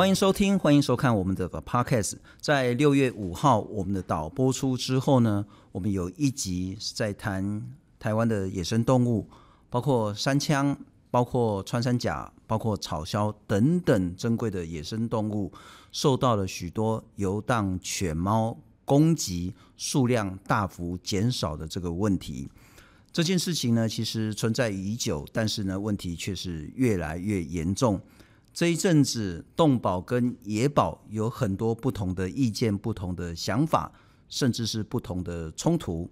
欢迎收听，欢迎收看我们的 Podcast。在六月五号我们的导播出之后呢，我们有一集在谈台湾的野生动物，包括山羌、包括穿山甲、包括草鸮等等珍贵的野生动物，受到了许多游荡犬猫攻击，数量大幅减少的这个问题。这件事情呢，其实存在已久，但是呢，问题却是越来越严重。这一阵子，动保跟野保有很多不同的意见、不同的想法，甚至是不同的冲突。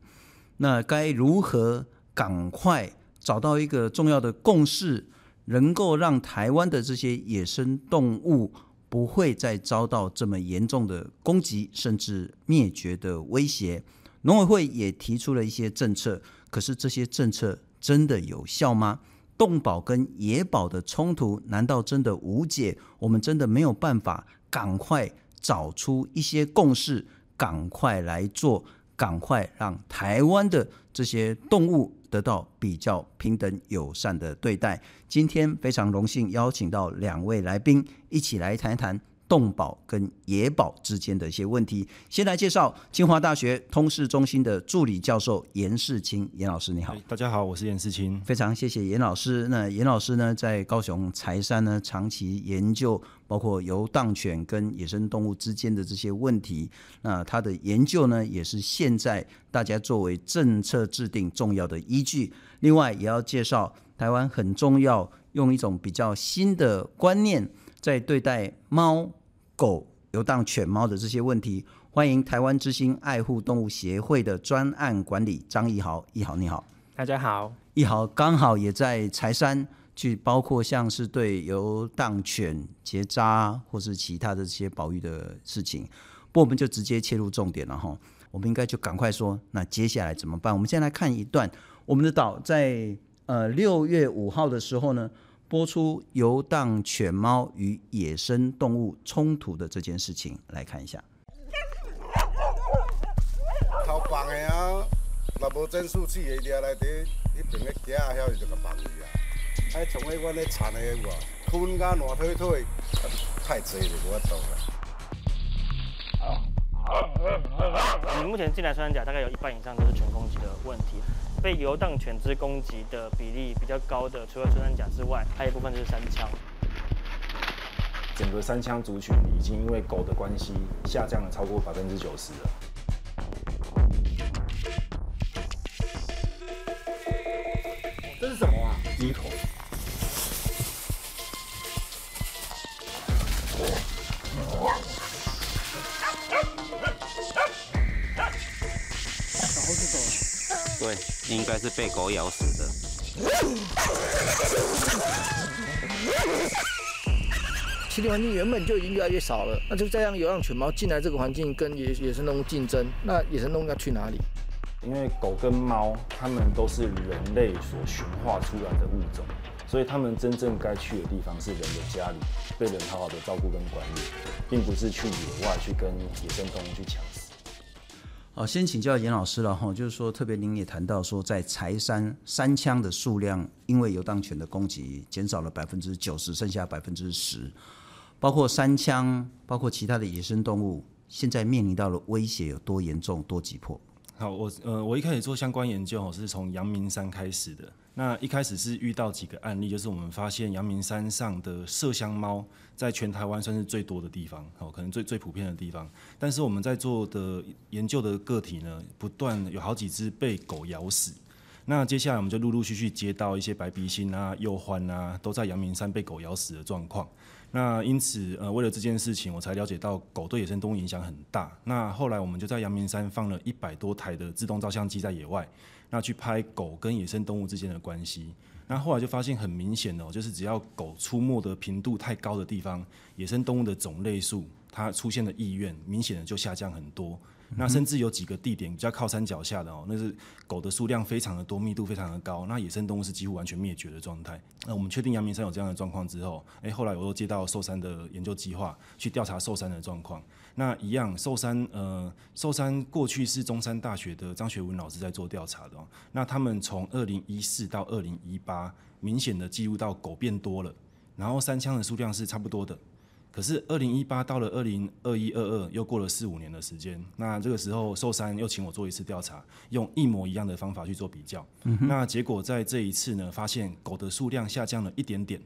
那该如何赶快找到一个重要的共识，能够让台湾的这些野生动物不会再遭到这么严重的攻击，甚至灭绝的威胁？农委会也提出了一些政策。可是这些政策真的有效吗？动保跟野保的冲突难道真的无解？我们真的没有办法赶快找出一些共识，赶快来做，赶快让台湾的这些动物得到比较平等友善的对待。今天非常荣幸邀请到两位来宾，一起来谈谈。动保跟野保之间的一些问题，先来介绍清华大学通识中心的助理教授严世清严老师，你好。大家好，我是严世清，非常谢谢严老师。那严老师呢，在高雄柴山呢，长期研究包括游荡犬跟野生动物之间的这些问题。那他的研究呢，也是现在大家作为政策制定重要的依据。另外，也要介绍台湾很重要，用一种比较新的观念在对待猫。狗、游荡犬猫的这些问题，欢迎台湾之星爱护动物协会的专案管理张逸豪，逸豪你好，大家好，逸豪刚好也在柴山去，包括像是对游荡犬结扎或是其他的这些保育的事情，不，我们就直接切入重点了哈，我们应该就赶快说，那接下来怎么办？我们先来看一段，我们的岛在呃六月五号的时候呢。播出游荡犬猫与野生动物冲突的这件事情，来看一下。偷放的啊，若无侦数器的抓来底，一边的夹啊，遐就个放去啊。还从迄阮咧田的哇，困甲烂腿腿，太济了，无法度啦。你目前进来穿山甲，大概有一半以上都是全攻击的问题。被游荡犬只攻击的比例比较高的，除了穿山甲之外，还有一部分就是山枪。整个山枪族群已经因为狗的关系下降了超过百分之九十了。这是什么啊？鸡头。对，应该是被狗咬死的。栖地环境原本就已经越来越少了，那就这样流浪犬猫进来这个环境，跟野野生动物竞争，那野生动物要去哪里？因为狗跟猫，它们都是人类所驯化出来的物种，所以它们真正该去的地方是人的家里，被人好好的照顾跟管理，并不是去野外去跟野生动物去抢哦。先请教严老师了哈，就是说，特别您也谈到说，在柴山山枪的数量因为游荡犬的攻击减少了百分之九十，剩下百分之十，包括山枪，包括其他的野生动物，现在面临到了威胁有多严重、多急迫？好，我呃，我一开始做相关研究是从阳明山开始的。那一开始是遇到几个案例，就是我们发现阳明山上的麝香猫在全台湾算是最多的地方，哦，可能最最普遍的地方。但是我们在做的研究的个体呢，不断有好几只被狗咬死。那接下来我们就陆陆续续接到一些白鼻心啊、鼬獾啊，都在阳明山被狗咬死的状况。那因此，呃，为了这件事情，我才了解到狗对野生动物影响很大。那后来我们就在阳明山放了一百多台的自动照相机在野外，那去拍狗跟野生动物之间的关系。那后来就发现很明显哦，就是只要狗出没的频度太高的地方，野生动物的种类数它出现的意愿明显的就下降很多。那甚至有几个地点比较靠山脚下的哦，那是狗的数量非常的多，密度非常的高，那野生动物是几乎完全灭绝的状态。那我们确定阳明山有这样的状况之后，诶，后来我又接到寿山的研究计划，去调查寿山的状况。那一样，寿山呃，寿山过去是中山大学的张学文老师在做调查的哦。那他们从二零一四到二零一八，明显的记录到狗变多了，然后山羌的数量是差不多的。可是二零一八到了二零二一、二二，又过了四五年的时间。那这个时候，寿山又请我做一次调查，用一模一样的方法去做比较。嗯、那结果在这一次呢，发现狗的数量下降了一点点。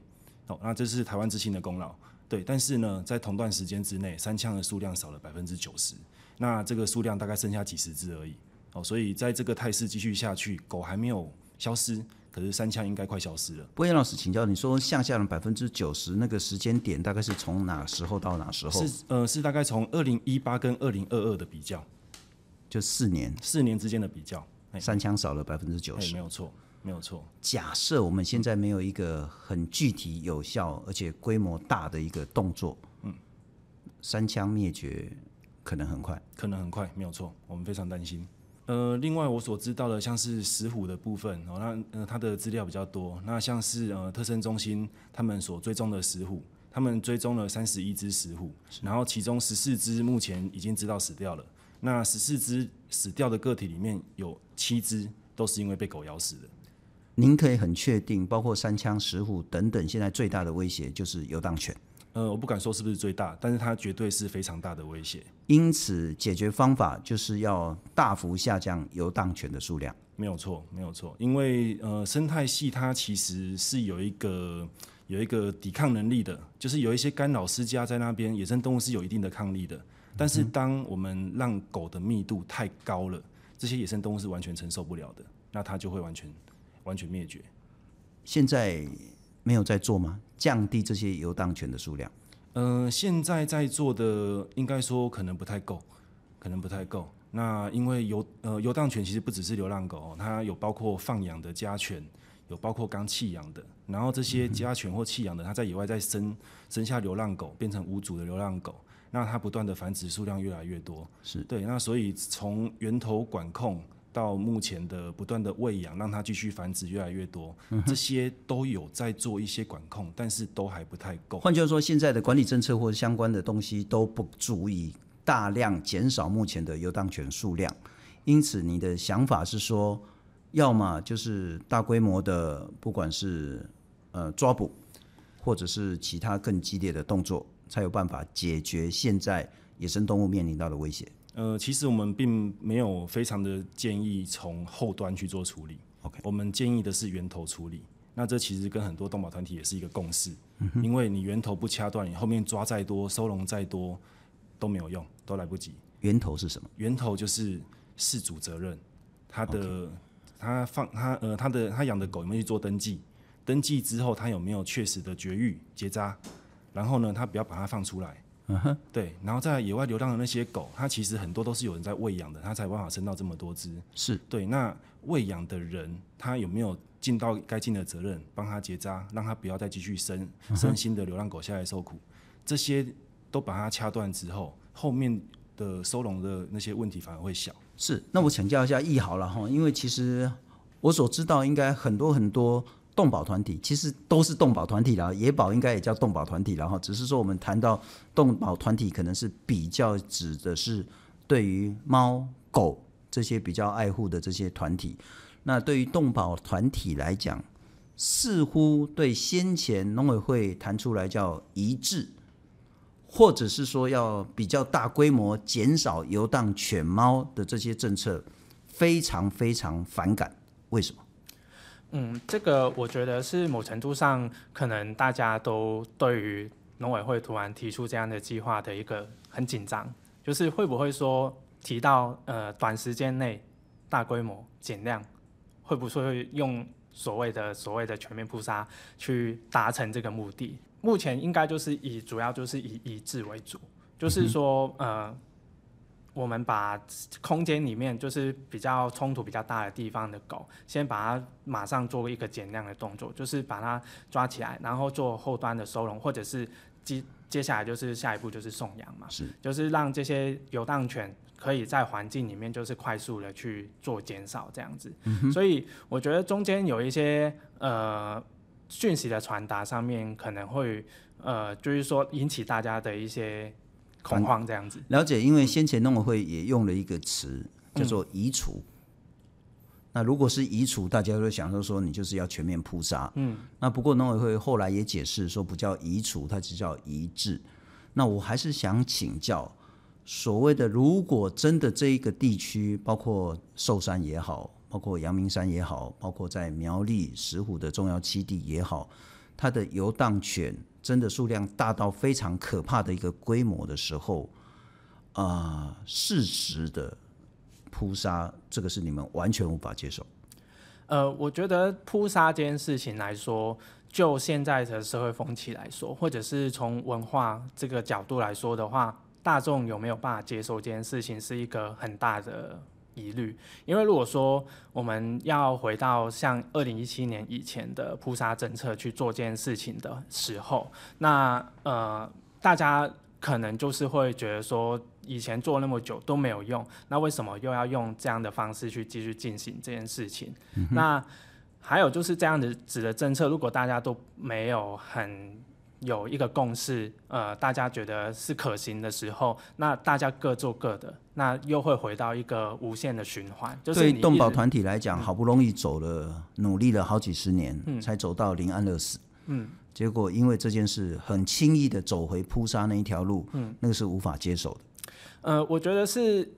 哦，那这是台湾之星的功劳。对，但是呢，在同段时间之内，三枪的数量少了百分之九十。那这个数量大概剩下几十只而已。哦，所以在这个态势继续下去，狗还没有消失。可是三枪应该快消失了。不过颜老师请教，你说下降了百分之九十，那个时间点大概是从哪时候到哪时候？是呃，是大概从二零一八跟二零二二的比较，就四年，四年之间的比较，三枪少了百分之九十，没有错，没有错。假设我们现在没有一个很具体、有效而且规模大的一个动作，嗯，三枪灭绝可能很快，可能很快，没有错，我们非常担心。呃，另外我所知道的，像是石虎的部分哦，那呃它的资料比较多。那像是呃特生中心他们所追踪的石虎，他们追踪了三十一只石虎，然后其中十四只目前已经知道死掉了。那十四只死掉的个体里面有七只都是因为被狗咬死的。您可以很确定，包括三枪、石虎等等，现在最大的威胁就是游荡犬。呃，我不敢说是不是最大，但是它绝对是非常大的威胁。因此，解决方法就是要大幅下降游荡犬的数量。没有错，没有错。因为呃，生态系它其实是有一个有一个抵抗能力的，就是有一些干扰施加在那边，野生动物是有一定的抗力的。但是，当我们让狗的密度太高了，这些野生动物是完全承受不了的，那它就会完全完全灭绝。现在。没有在做吗？降低这些游荡犬的数量？呃，现在在做的应该说可能不太够，可能不太够。那因为游呃游荡犬其实不只是流浪狗，它有包括放养的家犬，有包括刚弃养的。然后这些家犬或弃养的，它在野外再生生下流浪狗，变成无主的流浪狗，那它不断的繁殖数量越来越多。是对，那所以从源头管控。到目前的不断的喂养，让它继续繁殖越来越多，嗯，这些都有在做一些管控，但是都还不太够。换句话说，现在的管理政策或者相关的东西都不足以大量减少目前的游荡犬数量。因此，你的想法是说，要么就是大规模的，不管是呃抓捕，或者是其他更激烈的动作，才有办法解决现在野生动物面临到的威胁。呃，其实我们并没有非常的建议从后端去做处理。OK，我们建议的是源头处理。那这其实跟很多动保团体也是一个共识，嗯，因为你源头不掐断，你后面抓再多、收容再多都没有用，都来不及。源头是什么？源头就是事主责任，他的、他放他呃他的他养的狗有没有去做登记？登记之后他有没有确实的绝育结扎？然后呢，他不要把它放出来。嗯哼，对，然后在野外流浪的那些狗，它其实很多都是有人在喂养的，它才有办法生到这么多只。是对，那喂养的人他有没有尽到该尽的责任，帮他结扎，让他不要再继续生生新的流浪狗下来受苦？这些都把它掐断之后，后面的收容的那些问题反而会小。是，那我请教一下易豪了哈，因为其实我所知道应该很多很多。动保团体其实都是动保团体啦，野保应该也叫动保团体，然后只是说我们谈到动保团体，可能是比较指的是对于猫狗这些比较爱护的这些团体。那对于动保团体来讲，似乎对先前农委会谈出来叫一致，或者是说要比较大规模减少游荡犬猫的这些政策，非常非常反感。为什么？嗯，这个我觉得是某程度上，可能大家都对于农委会突然提出这样的计划的一个很紧张，就是会不会说提到呃短时间内大规模减量，会不会用所谓的所谓的全面扑杀去达成这个目的？目前应该就是以主要就是以移置为主，就是说呃。我们把空间里面就是比较冲突比较大的地方的狗，先把它马上做一个减量的动作，就是把它抓起来，然后做后端的收容，或者是接接下来就是下一步就是送养嘛，是，就是让这些游荡犬可以在环境里面就是快速的去做减少这样子。嗯，所以我觉得中间有一些呃讯息的传达上面可能会呃就是说引起大家的一些。恐慌这样子了解，因为先前农委会也用了一个词叫做移除、嗯。那如果是移除，大家会想说说你就是要全面扑杀。嗯，那不过农委会后来也解释说不叫移除，它只叫移置。那我还是想请教，所谓的如果真的这一个地区，包括寿山也好，包括阳明山也好，包括在苗栗石虎的重要基地也好，它的游荡犬真的数量大到非常可怕的一个规模的时候，啊、呃，适时的扑杀，这个是你们完全无法接受。呃，我觉得扑杀这件事情来说，就现在的社会风气来说，或者是从文化这个角度来说的话，大众有没有办法接受这件事情，是一个很大的疑虑。因为如果说我们要回到像二零一七年以前的扑杀政策去做这件事情的时候，那呃，大家可能就是会觉得说。以前做那么久都没有用，那为什么又要用这样的方式去继续进行这件事情？嗯、那还有就是这样的指的政策，如果大家都没有很有一个共识，呃，大家觉得是可行的时候，那大家各做各的，那又会回到一个无限的循环。就是对动保团体来讲，好不容易走了，努力了好几十年，嗯、才走到临安乐死。嗯。结果因为这件事，很轻易的走回扑杀那一条路，嗯，那个是无法接受的。呃，我觉得是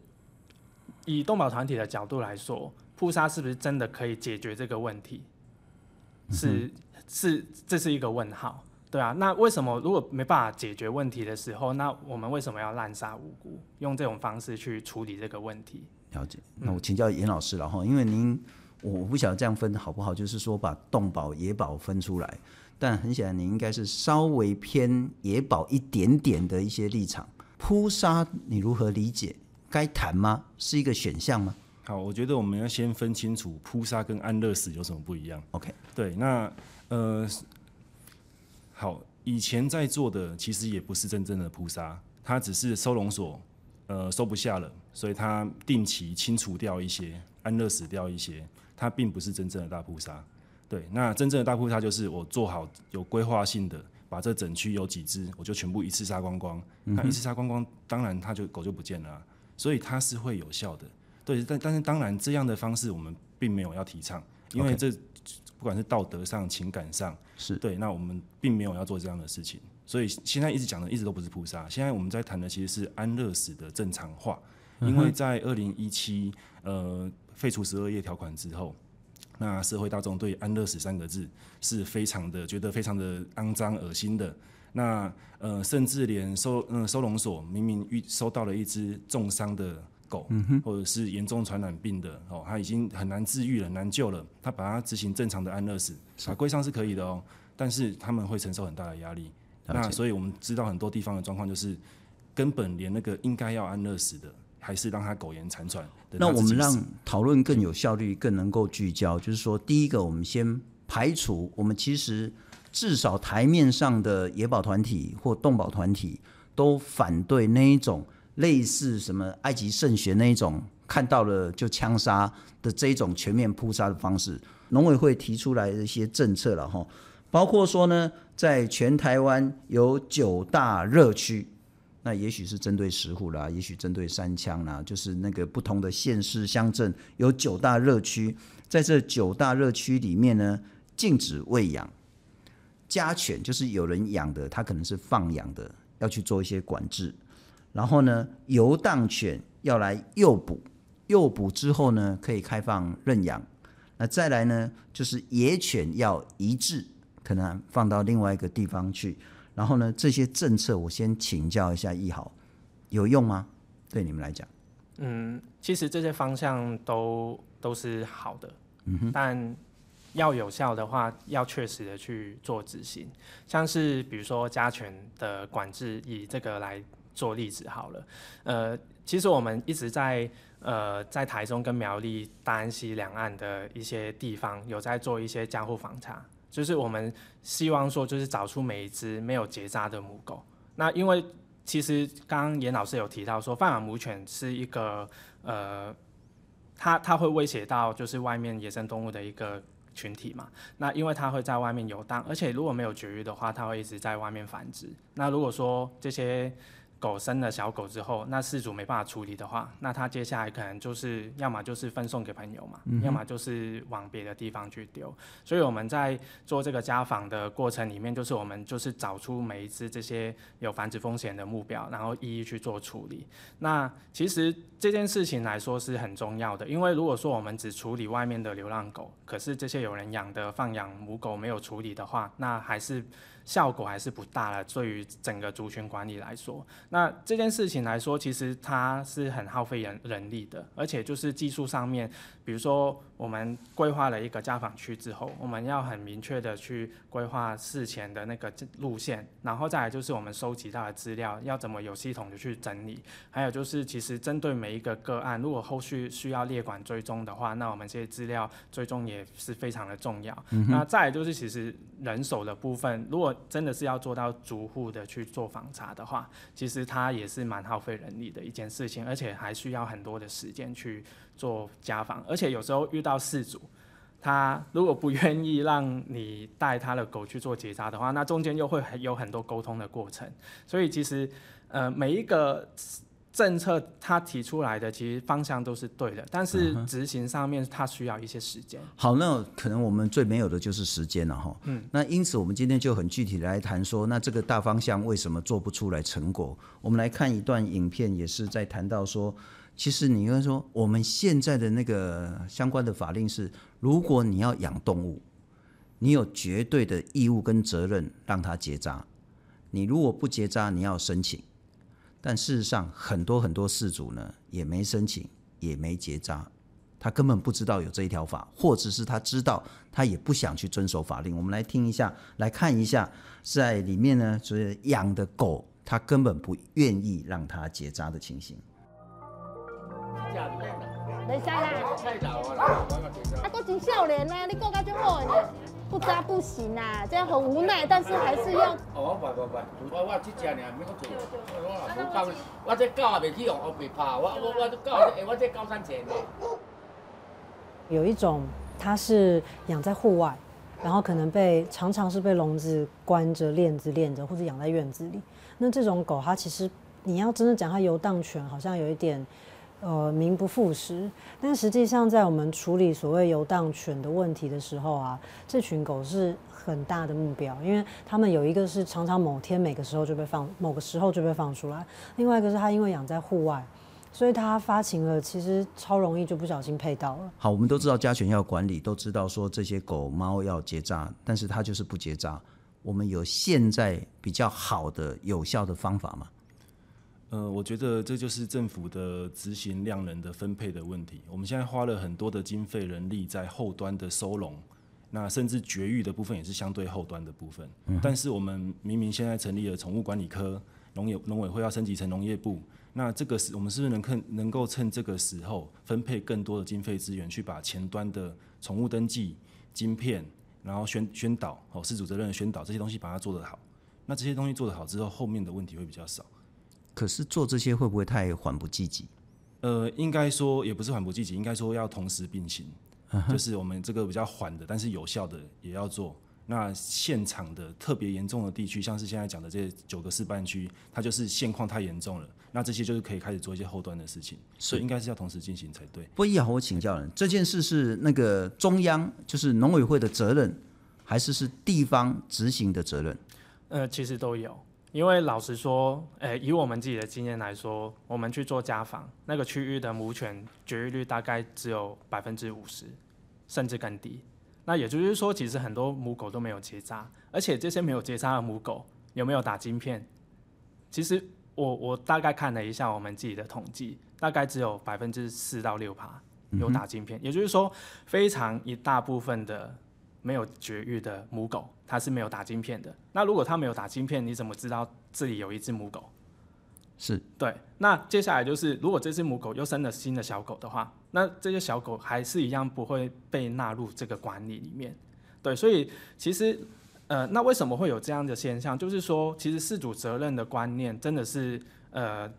以动保团体的角度来说，扑杀是不是真的可以解决这个问题？是是，这是一个问号，对啊。那为什么如果没办法解决问题的时候，那我们为什么要滥杀无辜，用这种方式去处理这个问题？了解。那我请教严老师了哈，因为您我不晓得这样分好不好，就是说把动保野保分出来，但很显然您应该是稍微偏野保一点点的一些立场。扑杀你如何理解？该谈吗？是一个选项吗？好，我觉得我们要先分清楚扑杀跟安乐死有什么不一样。OK，对，那呃，好，以前在做的其实也不是真正的扑杀，它只是收容所呃收不下了，所以它定期清除掉一些，安乐死掉一些，它并不是真正的大扑杀。对，那真正的大扑杀就是我做好有规划性的。把这整区有几只，我就全部一次杀光光。那、嗯、一次杀光光，当然它就狗就不见了、啊，所以它是会有效的。对，但但是当然这样的方式我们并没有要提倡，因为这不管是道德上、情感上是对，那我们并没有要做这样的事情。所以现在一直讲的一直都不是菩萨，现在我们在谈的其实是安乐死的正常化，因为在二零一七呃废除十二夜条款之后。那社会大众对“安乐死”三个字是非常的觉得非常的肮脏恶心的。那呃，甚至连收嗯、呃、收容所明明遇收到了一只重伤的狗，嗯、或者是严重传染病的哦，他已经很难治愈了，难救了，他把它执行正常的安乐死，法规上是可以的哦，但是他们会承受很大的压力。那所以我们知道很多地方的状况就是，根本连那个应该要安乐死的。还是让他苟延残喘。那我们让讨论更有效率，更能够聚焦。就是说，第一个，我们先排除我们其实至少台面上的野保团体或动保团体都反对那一种类似什么埃及圣学那一种看到了就枪杀的这一种全面扑杀的方式。农委会提出来的一些政策了哈，包括说呢，在全台湾有九大热区。那也许是针对石虎啦，也许针对山羌啦，就是那个不同的县市乡镇有九大热区，在这九大热区里面呢，禁止喂养家犬，就是有人养的，他可能是放养的，要去做一些管制。然后呢，游荡犬要来诱捕，诱捕之后呢，可以开放认养。那再来呢，就是野犬要移置，可能放到另外一个地方去。然后呢，这些政策我先请教一下易豪，有用吗？对你们来讲？嗯，其实这些方向都都是好的，嗯哼，但要有效的话，要确实的去做执行。像是比如说家犬的管制，以这个来做例子好了。呃，其实我们一直在呃在台中跟苗栗、大安溪两岸的一些地方，有在做一些家户访查。就是我们希望说，就是找出每一只没有结扎的母狗。那因为其实刚刚严老师有提到说，泛养母犬是一个呃，它它会威胁到就是外面野生动物的一个群体嘛。那因为它会在外面游荡，而且如果没有绝育的话，它会一直在外面繁殖。那如果说这些狗生了小狗之后，那饲主没办法处理的话，那他接下来可能就是要么就是分送给朋友嘛，嗯、要么就是往别的地方去丢。所以我们在做这个家访的过程里面，就是我们就是找出每一只这些有繁殖风险的目标，然后一一去做处理。那其实这件事情来说是很重要的，因为如果说我们只处理外面的流浪狗，可是这些有人养的放养母狗没有处理的话，那还是。效果还是不大了，对于整个族群管理来说，那这件事情来说，其实它是很耗费人人力的，而且就是技术上面，比如说。我们规划了一个家访区之后，我们要很明确的去规划事前的那个路线，然后再来就是我们收集到的资料要怎么有系统的去整理，还有就是其实针对每一个个案，如果后续需要列管追踪的话，那我们这些资料追踪也是非常的重要。嗯、那再来就是其实人手的部分，如果真的是要做到逐户的去做访查的话，其实它也是蛮耗费人力的一件事情，而且还需要很多的时间去。做家访，而且有时候遇到事主，他如果不愿意让你带他的狗去做结扎的话，那中间又会有很多沟通的过程。所以其实，呃，每一个政策他提出来的，其实方向都是对的，但是执行上面他需要一些时间。好，那可能我们最没有的就是时间了哈。嗯。那因此我们今天就很具体来谈说，那这个大方向为什么做不出来成果？我们来看一段影片，也是在谈到说。其实你应该说，我们现在的那个相关的法令是，如果你要养动物，你有绝对的义务跟责任让它结扎。你如果不结扎，你要申请。但事实上，很多很多事主呢，也没申请，也没结扎，他根本不知道有这一条法，或者是他知道，他也不想去遵守法令。我们来听一下，来看一下，在里面呢，就是养的狗，他根本不愿意让它结扎的情形。没使啦，啊，都真少年呢，你过到这么好呢，不扎不行啊，这样很无奈，但是还是要。哦，不不不，我我这只呢，没个做，我我这狗也袂去用乌白拍，我我我这狗，哎，我这高山前的。有一种，它是养在户外，然后可能被常常是被笼子关着、链子链着，或者养在院子里。那这种狗，它其实你要真的讲它游荡犬，好像有一点。呃，名不副实。但实际上，在我们处理所谓游荡犬的问题的时候啊，这群狗是很大的目标，因为他们有一个是常常某天每个时候就被放，某个时候就被放出来；另外一个是它因为养在户外，所以它发情了，其实超容易就不小心配到了。好，我们都知道家犬要管理，都知道说这些狗猫要结扎，但是它就是不结扎。我们有现在比较好的有效的方法吗？呃，我觉得这就是政府的执行量能的分配的问题。我们现在花了很多的经费人力在后端的收容，那甚至绝育的部分也是相对后端的部分。嗯、但是我们明明现在成立了宠物管理科，农业农委会要升级成农业部，那这个是我们是不是能看能够趁这个时候分配更多的经费资源，去把前端的宠物登记、晶片，然后宣宣导哦，事主责任的宣导这些东西把它做得好。那这些东西做得好之后，后面的问题会比较少。可是做这些会不会太缓不济急？呃，应该说也不是缓不济急，应该说要同时并行，就是我们这个比较缓的，但是有效的也要做。那现场的特别严重的地区，像是现在讲的这九个示范区，它就是现况太严重了，那这些就是可以开始做一些后端的事情，所以应该是要同时进行才对。不过，一豪，我请教了，这件事是那个中央就是农委会的责任，还是是地方执行的责任？呃，其实都有。因为老实说，诶，以我们自己的经验来说，我们去做家访，那个区域的母犬绝育率大概只有百分之五十，甚至更低。那也就是说，其实很多母狗都没有结扎，而且这些没有结扎的母狗有没有打晶片？其实我我大概看了一下我们自己的统计，大概只有百分之四到六趴有打晶片，嗯、也就是说，非常一大部分的。没有绝育的母狗，它是没有打晶片的。那如果它没有打晶片，你怎么知道这里有一只母狗？是对。那接下来就是，如果这只母狗又生了新的小狗的话，那这些小狗还是一样不会被纳入这个管理里面。对，所以其实，呃，那为什么会有这样的现象？就是说，其实事主责任的观念真的是，呃。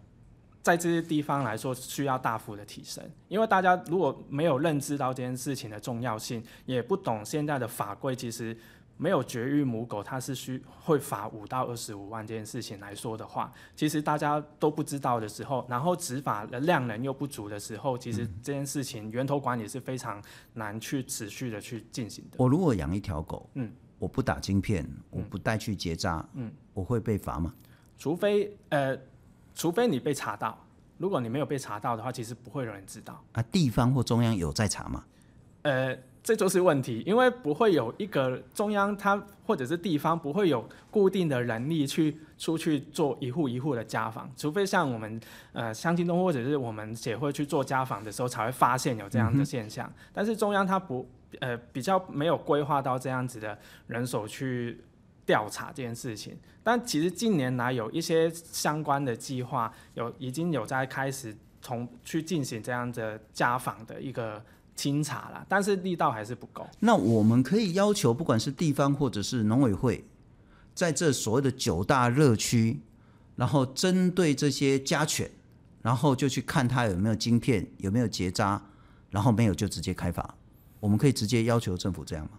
在这些地方来说，需要大幅的提升，因为大家如果没有认知到这件事情的重要性，也不懂现在的法规，其实没有绝育母狗，它是需会罚五到二十五万这件事情来说的话，其实大家都不知道的时候，然后执法的量能又不足的时候，其实这件事情源头管理是非常难去持续的去进行的。我如果养一条狗，嗯，我不打晶片，我不带去结扎，嗯，我会被罚吗？除非呃，除非你被查到，如果你没有被查到的话，其实不会有人知道。啊，地方或中央有在查吗？呃。这就是问题，因为不会有一个中央，它或者是地方不会有固定的人力去出去做一户一户的家访，除非像我们呃乡亲中或者是我们协会去做家访的时候，才会发现有这样的现象。嗯、但是中央它不呃比较没有规划到这样子的人手去调查这件事情。但其实近年来有一些相关的计划，有已经有在开始从去进行这样的家访的一个。清查了，但是力道还是不够。那我们可以要求，不管是地方或者是农委会，在这所谓的九大热区，然后针对这些家犬，然后就去看它有没有晶片，有没有结扎，然后没有就直接开罚。我们可以直接要求政府这样吗？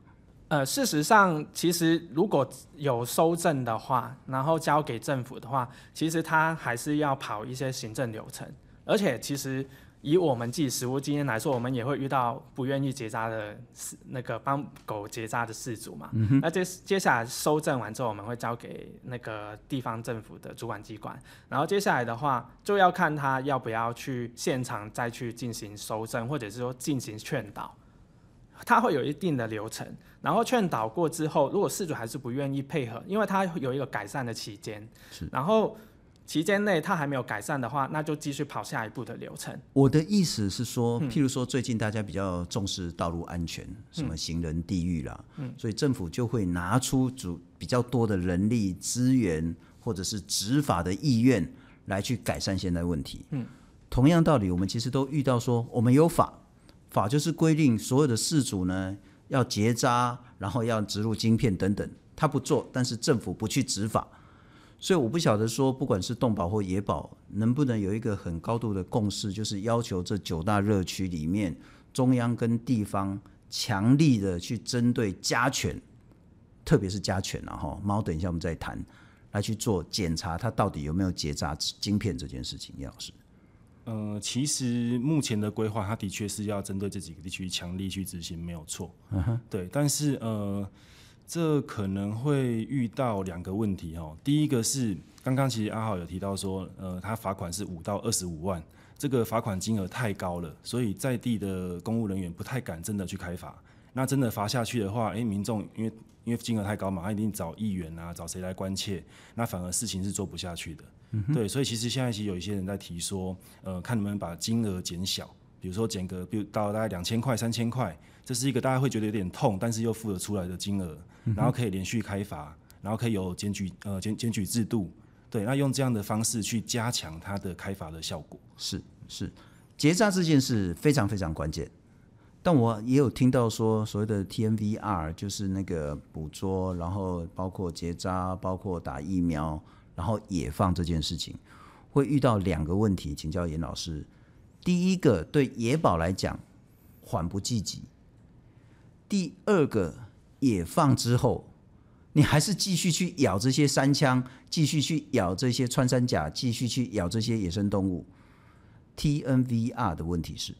呃，事实上，其实如果有收证的话，然后交给政府的话，其实他还是要跑一些行政流程，而且其实。以我们自己实务经验来说，我们也会遇到不愿意结扎的那个帮狗结扎的事主嘛。嗯、那接接下来收证完之后，我们会交给那个地方政府的主管机关，然后接下来的话就要看他要不要去现场再去进行收证，或者是说进行劝导，他会有一定的流程。然后劝导过之后，如果事主还是不愿意配合，因为他有一个改善的期间，是然后。期间内他还没有改善的话，那就继续跑下一步的流程。我的意思是说，譬如说最近大家比较重视道路安全，嗯、什么行人地域啦，嗯、所以政府就会拿出主比较多的人力资源，或者是执法的意愿来去改善现在问题。嗯，同样道理，我们其实都遇到说，我们有法，法就是规定所有的饲主呢要结扎，然后要植入晶片等等，他不做，但是政府不去执法。所以我不晓得说，不管是动保或野保，能不能有一个很高度的共识，就是要求这九大热区里面，中央跟地方强力的去针对家犬，特别是家犬啊后，猫等一下我们再谈，来去做检查，它到底有没有结扎晶片这件事情，叶老师。呃，其实目前的规划，它的确是要针对这几个地区强力去执行，没有错。嗯哼，对，但是呃。这可能会遇到两个问题哦。第一个是刚刚其实阿浩有提到说，呃，他罚款是五到二十五万，这个罚款金额太高了，所以在地的公务人员不太敢真的去开罚。那真的罚下去的话，诶，民众因为因为金额太高嘛，他一定找议员啊，找谁来关切，那反而事情是做不下去的。嗯、对，所以其实现在其实有一些人在提说，呃，看能不能把金额减小，比如说减个，比如到大概两千块、三千块，这是一个大家会觉得有点痛，但是又付得出来的金额。然后可以连续开罚，然后可以有检举呃检检举制度，对，那用这样的方式去加强它的开罚的效果。是是，结扎这件事非常非常关键。但我也有听到说，所谓的 TNVR 就是那个捕捉，然后包括结扎，包括打疫苗，然后野放这件事情，会遇到两个问题，请教严老师。第一个，对野保来讲，缓不济急；第二个。野放之后，你还是继续去咬这些山羌，继续去咬这些穿山甲，继续去咬这些野生动物。TNVR 的问题是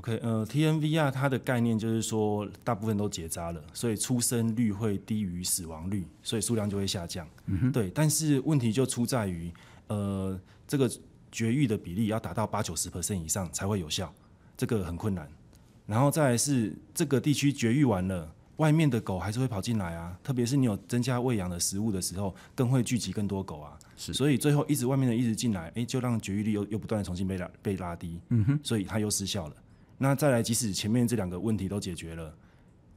，OK，呃，TNVR 它的概念就是说，大部分都结扎了，所以出生率会低于死亡率，所以数量就会下降。嗯哼，对。但是问题就出在于，呃，这个绝育的比例要达到八九十 percent 以上才会有效，这个很困难。然后再来是这个地区绝育完了。外面的狗还是会跑进来啊，特别是你有增加喂养的食物的时候，更会聚集更多狗啊。是，所以最后一直外面的一直进来，哎，就让绝育率又又不断的重新被拉被拉低。嗯哼，所以它又失效了。那再来，即使前面这两个问题都解决了，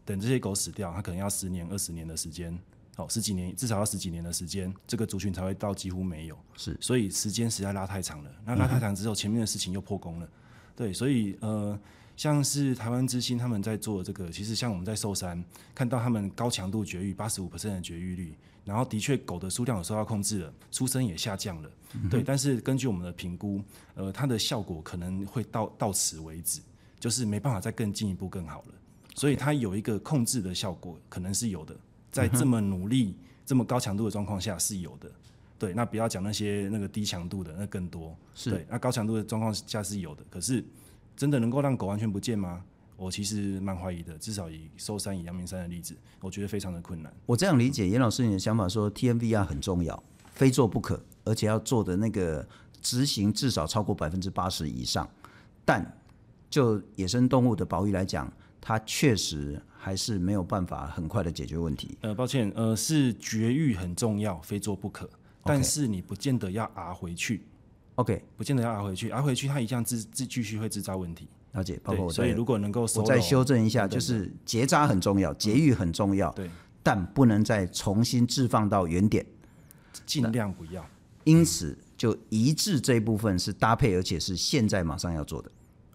等这些狗死掉，它可能要十年、二十年的时间，哦，十几年至少要十几年的时间，这个族群才会到几乎没有。是，所以时间实在拉太长了。那拉太长之后，前面的事情又破功了。对，所以呃。像是台湾之星他们在做这个，其实像我们在寿山看到他们高强度绝育，八十五 percent 的绝育率，然后的确狗的数量有受到控制了，出生也下降了，嗯、对。但是根据我们的评估，呃，它的效果可能会到到此为止，就是没办法再更进一步更好了。所以它有一个控制的效果，可能是有的，在这么努力、这么高强度的状况下是有的。对，那不要讲那些那个低强度的，那更多。是对，那高强度的状况下是有的，可是真的能够让狗完全不见吗？我其实蛮怀疑的，至少以寿山、以阳明山的例子，我觉得非常的困难。我这样理解严老师你的想法说，说 TMVR 很重要，非做不可，而且要做的那个执行至少超过百分之八十以上。但就野生动物的保育来讲，它确实还是没有办法很快的解决问题。呃，抱歉，呃，是绝育很重要，非做不可。但是你不见得要啊回去。OK，不见得要啊回去，啊回去它一样自自继续会制造问题。了解，包括我所以如果能够，我再修正一下，就是结扎很重要，节育很重要，对，但不能再重新置放到原点，尽量不要。因此，就移置这一部分是搭配，而且是现在马上要做的。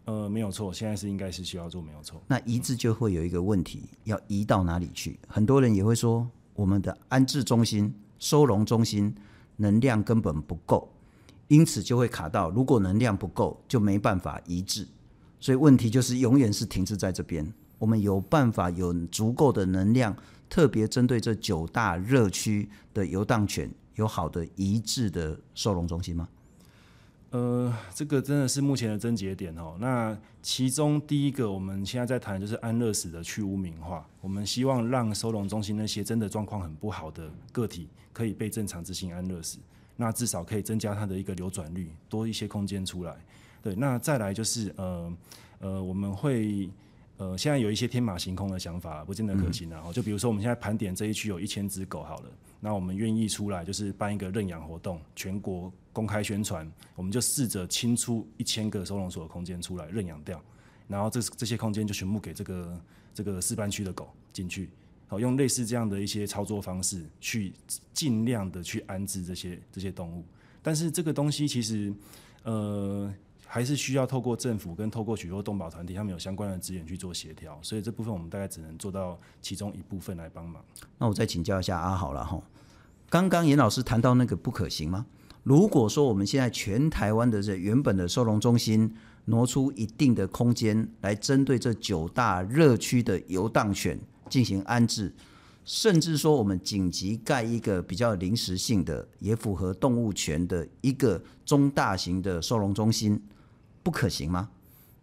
呃，没有错，现在是应该是需要做，没有错。那移置就会有一个问题，要移到哪里去？很多人也会说，我们的安置中心、收容中心能量根本不够，因此就会卡到，如果能量不够，就没办法移置。所以问题就是永远是停滞在这边。我们有办法有足够的能量，特别针对这九大热区的游荡犬，有好的移置的收容中心吗？呃，这个真的是目前的症结点哦。那其中第一个，我们现在在谈的就是安乐死的去污名化。我们希望让收容中心那些真的状况很不好的个体，可以被正常执行安乐死。那至少可以增加它的一个流转率，多一些空间出来。对，那再来就是呃呃，我们会呃现在有一些天马行空的想法，不见得可行啊。嗯、就比如说我们现在盘点这一区有一千只狗好了，那我们愿意出来就是办一个认养活动，全国公开宣传，我们就试着清出一千个收容所的空间出来认养掉，然后这这些空间就全部给这个这个示范区的狗进去，好，用类似这样的一些操作方式去尽量的去安置这些这些动物，但是这个东西其实呃。还是需要透过政府跟透过许多动保团体，他们有相关的资源去做协调，所以这部分我们大概只能做到其中一部分来帮忙。那我再请教一下阿豪了哈，刚刚严老师谈到那个不可行吗？如果说我们现在全台湾的这原本的收容中心挪出一定的空间来针对这九大热区的游荡犬进行安置，甚至说我们紧急盖一个比较临时性的，也符合动物权的一个中大型的收容中心。不可行吗？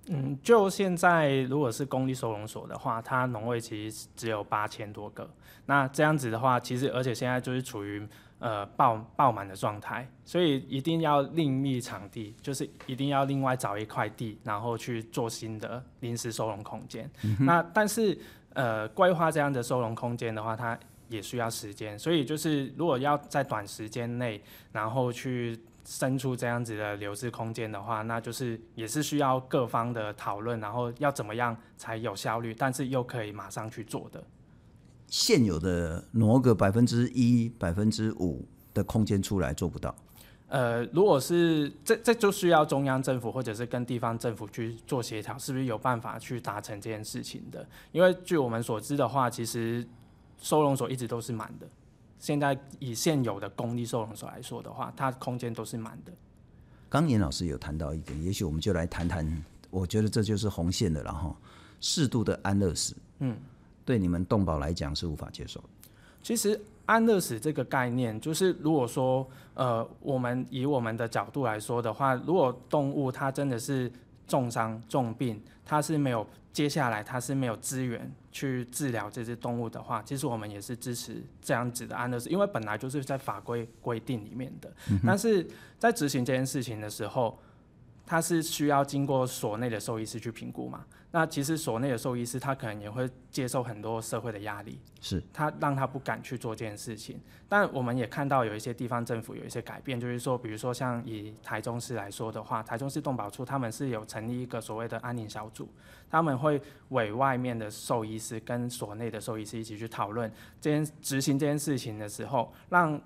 嗯，就现在如果是公立收容所的话，它农位其实只有八千多个。那这样子的话，其实而且现在就是处于呃爆爆满的状态，所以一定要另觅场地，就是一定要另外找一块地，然后去做新的临时收容空间。嗯、那但是呃规划这样的收容空间的话，它也需要时间，所以就是如果要在短时间内，然后去。生出这样子的流失空间的话，那就是也是需要各方的讨论，然后要怎么样才有效率，但是又可以马上去做的。现有的挪个百分之一、百分之五的空间出来做不到。呃，如果是这这就需要中央政府或者是跟地方政府去做协调，是不是有办法去达成这件事情的？因为据我们所知的话，其实收容所一直都是满的。现在以现有的公立收容所来说的话，它空间都是满的。刚严老师有谈到一点，也许我们就来谈谈，我觉得这就是红线的了哈。适度的安乐死，嗯，对你们动保来讲是无法接受。其实安乐死这个概念，就是如果说呃，我们以我们的角度来说的话，如果动物它真的是重伤重病，它是没有。接下来，它是没有资源去治疗这只动物的话，其实我们也是支持这样子的安乐死，因为本来就是在法规规定里面的。嗯、但是在执行这件事情的时候，它是需要经过所内的兽医师去评估嘛？那其实所内的兽医师他可能也会接受很多社会的压力，是他让他不敢去做这件事情。但我们也看到有一些地方政府有一些改变，就是说，比如说像以台中市来说的话，台中市动保处他们是有成立一个所谓的安宁小组，他们会委外面的兽医师跟所内的兽医师一起去讨论这件执行这件事情的时候，让。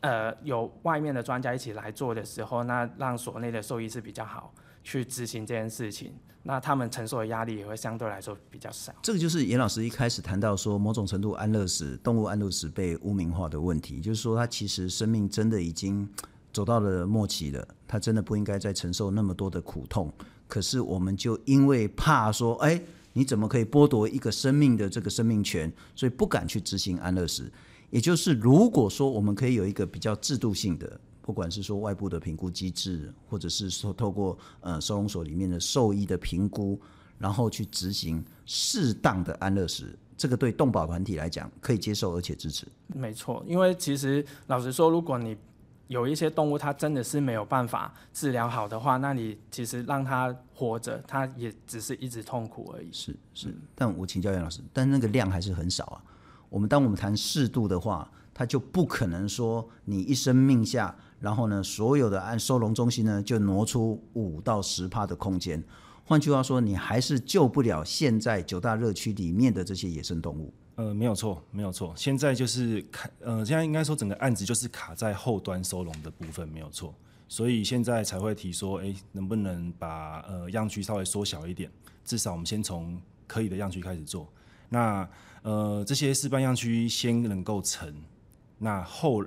呃，有外面的专家一起来做的时候，那让所内的兽医是比较好去执行这件事情，那他们承受的压力也会相对来说比较少。这个就是严老师一开始谈到说，某种程度安乐死、动物安乐死被污名化的问题，就是说他其实生命真的已经走到了末期了，他真的不应该再承受那么多的苦痛。可是我们就因为怕说，哎，你怎么可以剥夺一个生命的这个生命权？所以不敢去执行安乐死。也就是如果说我们可以有一个比较制度性的，不管是说外部的评估机制，或者是说透过呃收容所里面的兽医的评估，然后去执行适当的安乐死，这个对动保团体来讲可以接受而且支持。没错，因为其实老实说，如果你有一些动物，它真的是没有办法治疗好的话，那你其实让它活着，它也只是一直痛苦而已。是是，但我请教袁老师，但那个量还是很少啊。我们当我们谈适度的话，它就不可能说你一声命下，然后呢，所有的按收容中心呢就挪出五到十帕的空间。换句话说，你还是救不了现在九大热区里面的这些野生动物。呃，没有错，没有错。现在就是卡，呃，现在应该说整个案子就是卡在后端收容的部分，没有错。所以现在才会提说，哎，能不能把呃样区稍微缩小一点？至少我们先从可以的样区开始做。那呃，这些示范样区先能够成，那后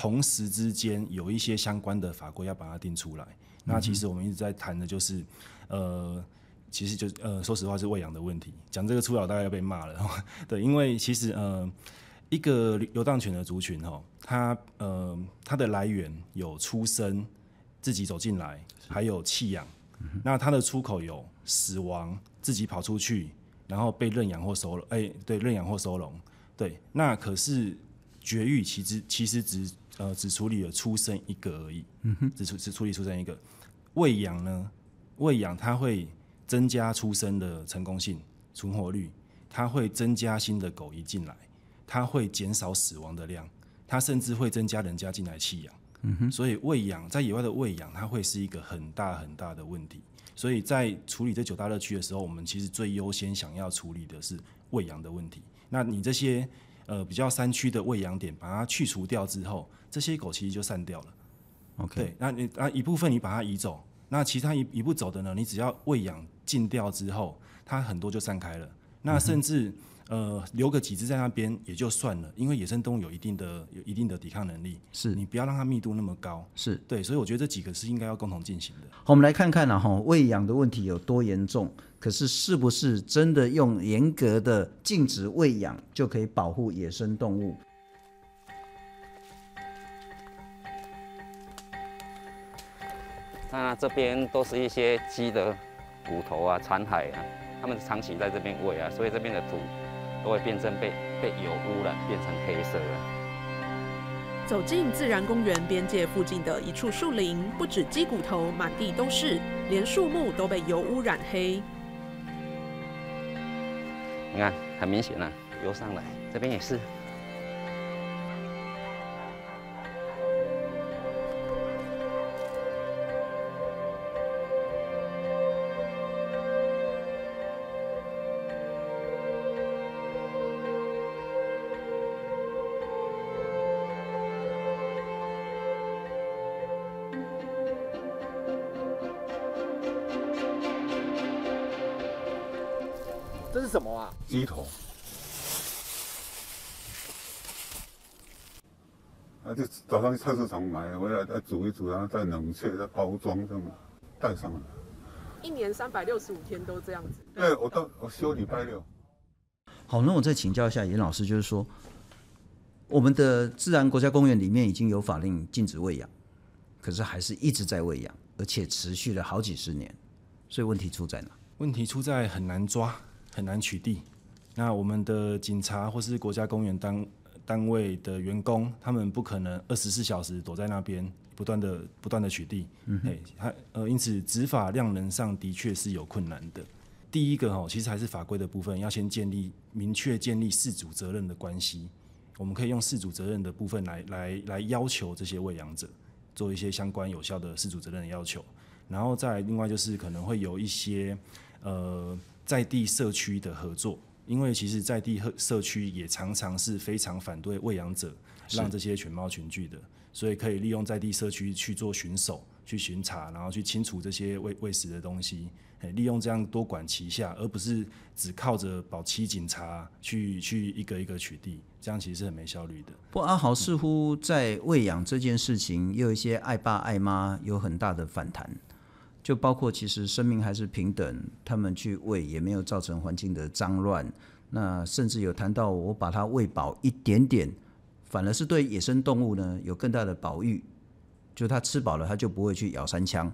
同时之间有一些相关的法规要把它定出来。嗯、那其实我们一直在谈的就是，呃。其实就呃，说实话是喂养的问题。讲这个出老，大概要被骂了。对，因为其实呃，一个流浪犬的族群哈，它呃它的来源有出生、自己走进来，还有弃养。那它的出口有死亡、自己跑出去，然后被认养或收容。哎，对，认养或收容。对，那可是绝育其实其实只呃只处理了出生一个而已。嗯哼，只处只处理出生一个。喂养呢？喂养它会。增加出生的成功性、存活率，它会增加新的狗一进来，它会减少死亡的量，它甚至会增加人家进来弃养。嗯哼，所以喂养在野外的喂养，它会是一个很大很大的问题。所以在处理这九大乐区的时候，我们其实最优先想要处理的是喂养的问题。那你这些呃比较山区的喂养点，把它去除掉之后，这些狗其实就散掉了。OK，对，那你啊一部分你把它移走。那其他一一步走的呢？你只要喂养禁掉之后，它很多就散开了。那甚至呃留个几只在那边也就算了，因为野生动物有一定的有一定的抵抗能力。是你不要让它密度那么高。是对，所以我觉得这几个是应该要共同进行的。好，我们来看看呢，哈，喂养的问题有多严重？可是是不是真的用严格的禁止喂养就可以保护野生动物？那这边都是一些鸡的骨头啊、残骸啊，它们长期在这边喂啊，所以这边的土都会变成被被油污染，变成黑色了。走进自然公园边界附近的一处树林，不止鸡骨头满地都是，连树木都被油污染黑。你看，很明显啊，油上来，这边也是。去菜市场买回来再煮一煮，然后再冷却、再包装，这样带上来。一年三百六十五天都这样子。对，我到我休礼拜六。好，那我再请教一下严老师，就是说，我们的自然国家公园里面已经有法令禁止喂养，可是还是一直在喂养，而且持续了好几十年，所以问题出在哪？问题出在很难抓。很难取缔。那我们的警察或是国家公园单单位的员工，他们不可能二十四小时躲在那边，不断的不断的取缔。嗯，哎，他呃，因此执法量能上的确是有困难的。第一个哈，其实还是法规的部分，要先建立明确建立事主责任的关系。我们可以用事主责任的部分来来来要求这些喂养者做一些相关有效的事主责任的要求。然后再另外就是可能会有一些呃。在地社区的合作，因为其实在地社区也常常是非常反对喂养者让这些犬猫群聚的，所以可以利用在地社区去做巡守、去巡查，然后去清除这些喂喂食的东西，利用这样多管齐下，而不是只靠着保期警察去去一个一个取缔，这样其实是很没效率的。不过阿豪似乎在喂养这件事情，也有一些爱爸爱妈有很大的反弹。就包括其实生命还是平等，他们去喂也没有造成环境的脏乱。那甚至有谈到我把它喂饱一点点，反而是对野生动物呢有更大的保育，就它吃饱了，它就不会去咬三枪。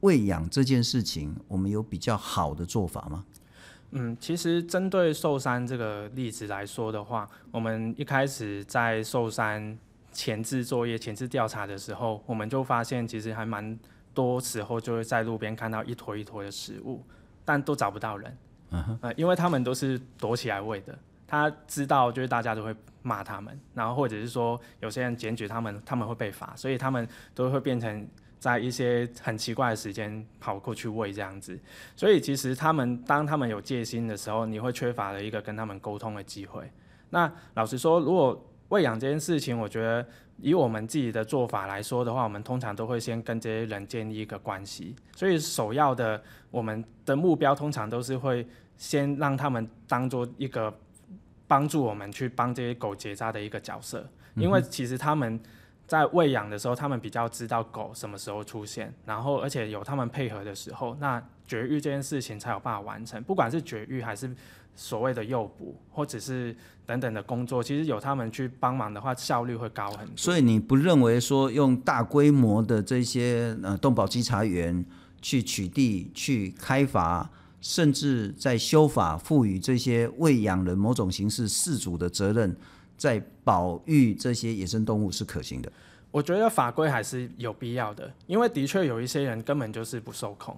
喂养这件事情，我们有比较好的做法吗？嗯，其实针对寿山这个例子来说的话，我们一开始在寿山前置作业、前置调查的时候，我们就发现其实还蛮多时候就会在路边看到一坨一坨的食物，但都找不到人。嗯因为他们都是躲起来喂的，他知道就是大家都会骂他们，然后或者是说有些人检举他们，他们会被罚，所以他们都会变成。在一些很奇怪的时间跑过去喂这样子，所以其实他们当他们有戒心的时候，你会缺乏了一个跟他们沟通的机会。那老实说，如果喂养这件事情，我觉得以我们自己的做法来说的话，我们通常都会先跟这些人建立一个关系。所以首要的我们的目标通常都是会先让他们当做一个帮助我们去帮这些狗结扎的一个角色，因为其实他们。在喂养的时候，他们比较知道狗什么时候出现，然后而且有他们配合的时候，那绝育这件事情才有办法完成。不管是绝育还是所谓的诱捕，或者是等等的工作，其实有他们去帮忙的话，效率会高很多。所以你不认为说用大规模的这些呃动保稽查员去取缔、去开罚，甚至在修法赋予这些喂养人某种形式饲主的责任？在保育这些野生动物是可行的，我觉得法规还是有必要的，因为的确有一些人根本就是不受控。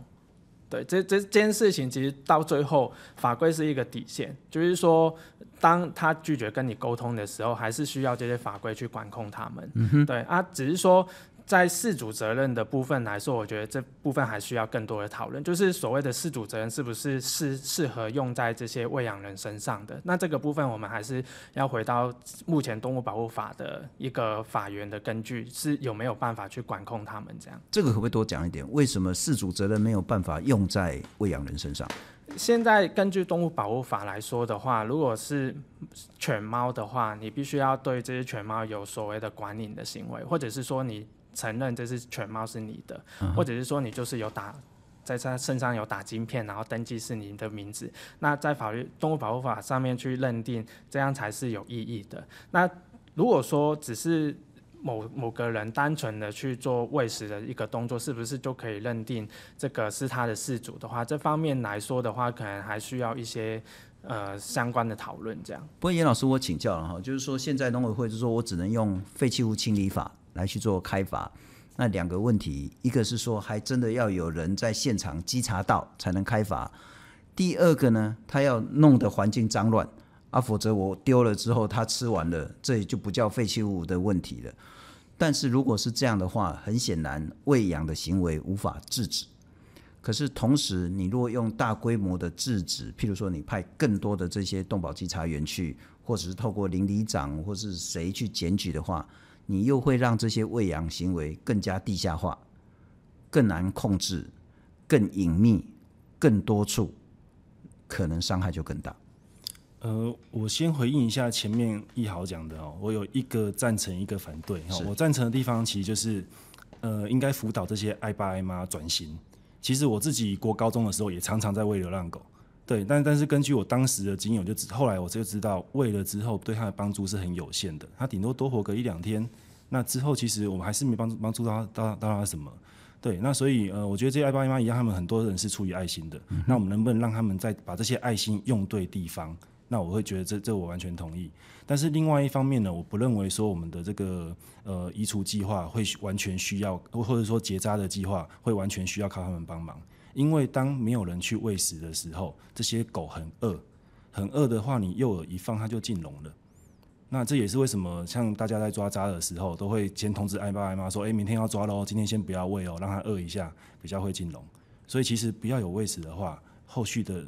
对，这这这件事情其实到最后，法规是一个底线，就是说，当他拒绝跟你沟通的时候，还是需要这些法规去管控他们。嗯哼，对啊，只是说。在事主责任的部分来说，我觉得这部分还需要更多的讨论。就是所谓的事主责任是不是适适合用在这些喂养人身上的？那这个部分我们还是要回到目前动物保护法的一个法源的根据，是有没有办法去管控他们这样？这个可不可以多讲一点？为什么事主责任没有办法用在喂养人身上？现在根据动物保护法来说的话，如果是犬猫的话，你必须要对这些犬猫有所谓的管理的行为，或者是说你。承认这只犬猫是你的，或者是说你就是有打在他身上有打晶片，然后登记是你的名字，那在法律动物保护法上面去认定，这样才是有意义的。那如果说只是某某个人单纯的去做喂食的一个动作，是不是就可以认定这个是他的事主的话，这方面来说的话，可能还需要一些呃相关的讨论。这样。不过严老师，我请教了哈，就是说现在农委会就说我只能用废弃物清理法。来去做开罚，那两个问题，一个是说还真的要有人在现场稽查到才能开罚，第二个呢，他要弄得环境脏乱啊，否则我丢了之后他吃完了，这也就不叫废弃物的问题了。但是如果是这样的话，很显然喂养的行为无法制止。可是同时，你若用大规模的制止，譬如说你派更多的这些动保稽查员去，或者是透过邻里长或是谁去检举的话，你又会让这些喂养行为更加地下化，更难控制，更隐秘，更多处，可能伤害就更大。呃，我先回应一下前面一豪讲的哦，我有一个赞成，一个反对。哈，我赞成的地方其实就是，呃，应该辅导这些爱爸爱妈转型。其实我自己国高中的时候也常常在喂流浪狗。对，但但是根据我当时的经验，就知后来我就知道，喂了之后对他的帮助是很有限的，他顶多多活个一两天，那之后其实我们还是没帮助帮助到它到到它什么。对，那所以呃，我觉得这些爱爸爱妈一样，他们很多人是出于爱心的，嗯、那我们能不能让他们再把这些爱心用对地方？那我会觉得这这我完全同意。但是另外一方面呢，我不认为说我们的这个呃移除计划会完全需要，或者说结扎的计划会完全需要靠他们帮忙。因为当没有人去喂食的时候，这些狗很饿，很饿的话，你诱饵一放，它就进笼了。那这也是为什么，像大家在抓渣的时候，都会先通知爱爸爱妈说：“哎，明天要抓喽，今天先不要喂哦，让它饿一下，比较会进笼。”所以其实不要有喂食的话，后续的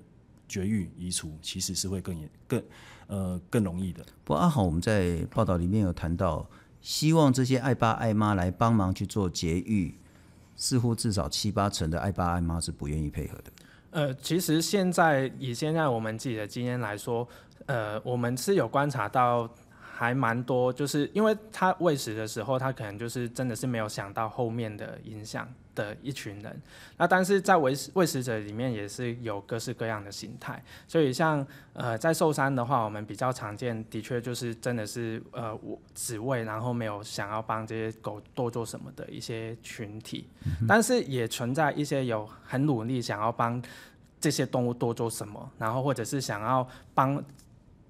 绝育移除其实是会更严、更呃更容易的。不过阿豪，我们在报道里面有谈到，希望这些爱爸爱妈来帮忙去做绝育。似乎至少七八成的爱爸爱妈是不愿意配合的。呃，其实现在以现在我们自己的经验来说，呃，我们是有观察到还蛮多，就是因为他喂食的时候，他可能就是真的是没有想到后面的影响的一群人。那但是在喂食喂食者里面也是有各式各样的形态，所以像呃在寿山的话，我们比较常见的确就是真的是呃只喂，然后没有想要帮这些狗多做什么的一些群体，但是也存在一些有很努力想要帮这些动物多做什么，然后或者是想要帮。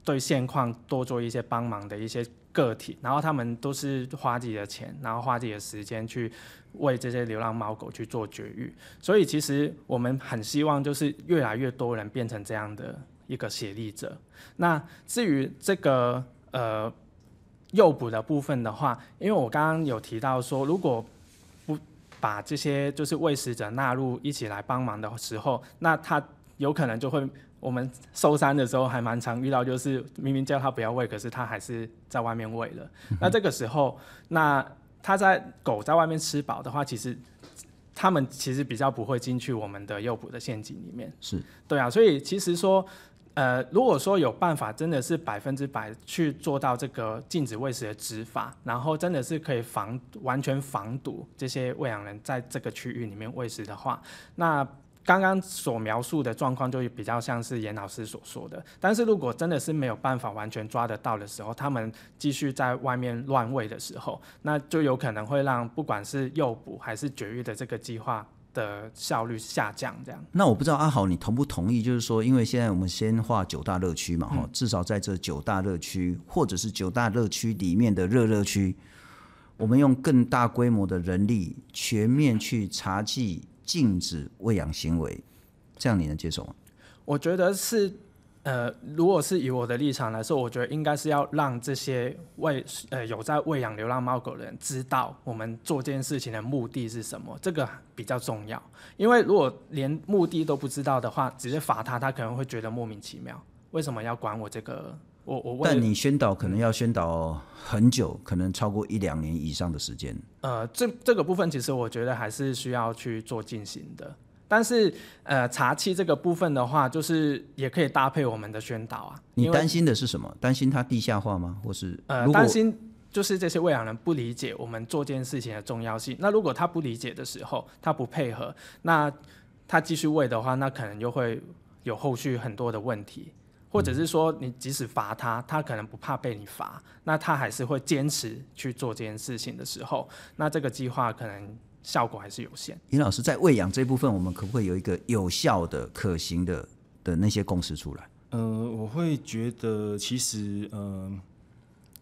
对现况多做一些帮忙的一些个体，然后他们都是花自己的钱，然后花自己的时间去为这些流浪猫狗去做绝育。所以其实我们很希望就是越来越多人变成这样的一个协力者。那至于这个呃诱捕的部分的话，因为我刚刚有提到说，如果不把这些就是喂食者纳入一起来帮忙的时候，那他有可能就会。我们收山的时候还蛮常遇到，就是明明叫他不要喂，可是他还是在外面喂了。那这个时候，那他在狗在外面吃饱的话，其实他们其实比较不会进去我们的诱捕的陷阱里面。是对啊，所以其实说，呃，如果说有办法，真的是百分之百去做到这个禁止喂食的执法，然后真的是可以防完全防堵这些喂养人在这个区域里面喂食的话，那。刚刚所描述的状况就比较像是严老师所说的，但是如果真的是没有办法完全抓得到的时候，他们继续在外面乱喂的时候，那就有可能会让不管是诱捕还是绝育的这个计划的效率下降。这样。那我不知道阿豪你同不同意？就是说，因为现在我们先划九大热区嘛，哈、至少在这九大热区或者是九大热区里面的热热区，我们用更大规模的人力全面去查缉。禁止喂养行为，这样你能接受吗？我觉得是，呃，如果是以我的立场来说，我觉得应该是要让这些喂呃有在喂养流浪猫狗的人知道，我们做这件事情的目的是什么，这个比较重要。因为如果连目的都不知道的话，直接罚他，他可能会觉得莫名其妙，为什么要管我这个？我我但你宣导可能要宣导很久，可能超过一两年以上的时间。呃，这这个部分其实我觉得还是需要去做进行的。但是呃，茶器这个部分的话，就是也可以搭配我们的宣导啊。你担心的是什么？担心它地下化吗？或是呃，担心就是这些喂养人不理解我们做这件事情的重要性。那如果他不理解的时候，他不配合，那他继续喂的话，那可能就会有后续很多的问题。或者是说，你即使罚他，他可能不怕被你罚，那他还是会坚持去做这件事情的时候，那这个计划可能效果还是有限。尹老师在喂养这部分，我们可不可以有一个有效的、可行的的那些共识出来？呃，我会觉得其实，呃，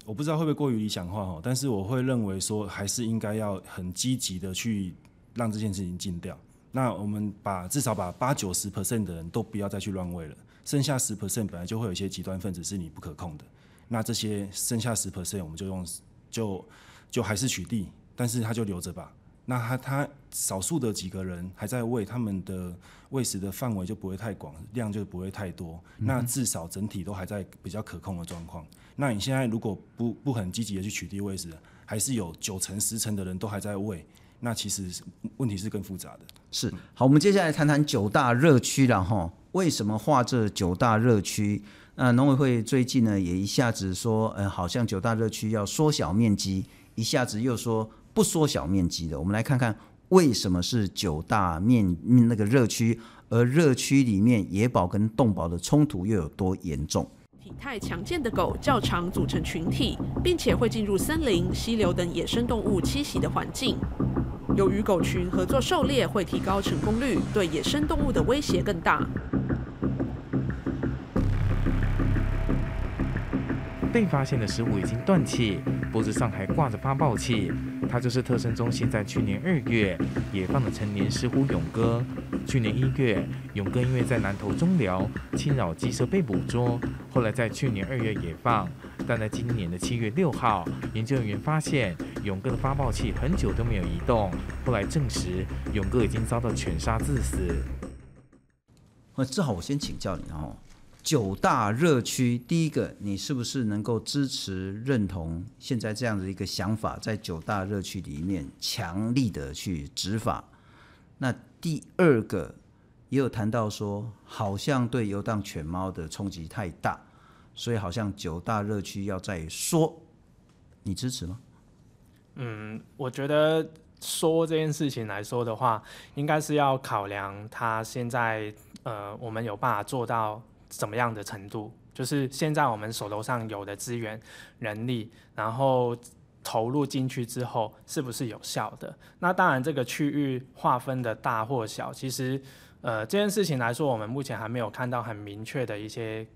我不知道会不会过于理想化哈，但是我会认为说，还是应该要很积极的去让这件事情禁掉。那我们把至少把八九十 percent 的人都不要再去乱喂了。剩下十 percent 本来就会有一些极端分子是你不可控的，那这些剩下十 percent 我们就用就就还是取缔，但是他就留着吧。那他他少数的几个人还在喂，他们的喂食的范围就不会太广，量就不会太多。那至少整体都还在比较可控的状况。那你现在如果不不很积极的去取缔喂食，还是有九成十成的人都还在喂，那其实问题是更复杂的。是，好，我们接下来谈谈九大热区了哈。为什么划这九大热区？那农委会最近呢，也一下子说，呃，好像九大热区要缩小面积，一下子又说不缩小面积的。我们来看看为什么是九大面那个热区，而热区里面野保跟动保的冲突又有多严重？体态强健的狗较常组成群体，并且会进入森林、溪流等野生动物栖息的环境。由于狗群合作狩猎会提高成功率，对野生动物的威胁更大。被发现的食物已经断气，脖子上还挂着发报器。它就是特生中心在去年二月野放的成年石虎勇哥。去年一月，勇哥因为在南投中寮侵扰鸡舍被捕捉，后来在去年二月野放，但在今年的七月六号，研究人员发现勇哥的发报器很久都没有移动，后来证实勇哥已经遭到犬杀致死。那正好我先请教你哦。九大热区，第一个，你是不是能够支持认同现在这样的一个想法，在九大热区里面强力的去执法？那第二个也有谈到说，好像对游荡犬猫的冲击太大，所以好像九大热区要再缩，你支持吗？嗯，我觉得说这件事情来说的话，应该是要考量他现在呃，我们有办法做到怎么样的程度，就是现在我们手头上有的资源、人力，然后投入进去之后是不是有效的？那当然，这个区域划分的大或小，其实呃这件事情来说，我们目前还没有看到很明确的一些。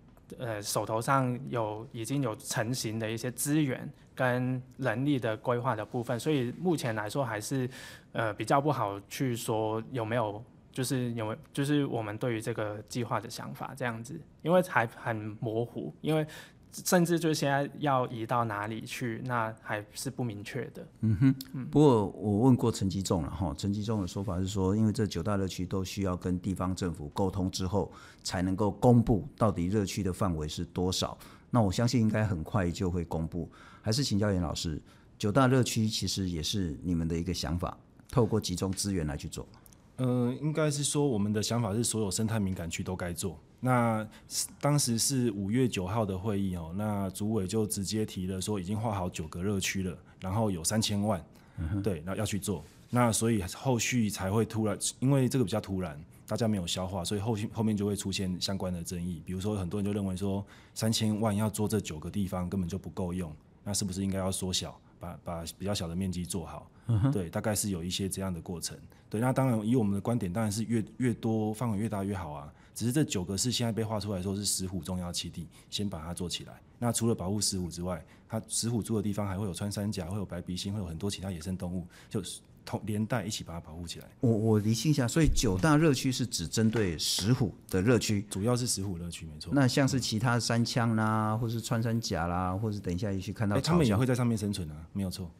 呃，手头上有已经有成型的一些资源跟人力的规划的部分，所以目前来说还是呃比较不好去说有没有，就是有没有就是我们对于这个计划的想法这样子，因为还很模糊，因为。甚至就现在要移到哪里去，那还是不明确的。嗯哼，不过我问过陈吉仲了哈，陈吉仲的说法是说，因为这九大热区都需要跟地方政府沟通之后，才能够公布到底热区的范围是多少。那我相信应该很快就会公布。还是请教严老师，九大热区其实也是你们的一个想法，透过集中资源来去做。嗯、呃，应该是说我们的想法是所有生态敏感区都该做。那当时是五月九号的会议哦，那主委就直接提了说已经划好九个热区了，然后有三千万，嗯、对，那要去做。那所以后续才会突然，因为这个比较突然，大家没有消化，所以后续后面就会出现相关的争议。比如说很多人就认为说三千万要做这九个地方根本就不够用，那是不是应该要缩小？把把比较小的面积做好，嗯，对，大概是有一些这样的过程。对，那当然以我们的观点，当然是越越多范围越大越好啊。只是这九个是现在被画出来说是石虎重要栖地，先把它做起来。那除了保护石虎之外，它石虎住的地方还会有穿山甲，会有白鼻心，会有很多其他野生动物，就是同连带一起把它保护起来。我我理清一下，所以九大热区是只针对石虎的热区，主要是石虎热区，没错。那像是其他山羌啦，或是穿山甲啦，或是等一下也去看到，他们也会在上面生存啊，没有错。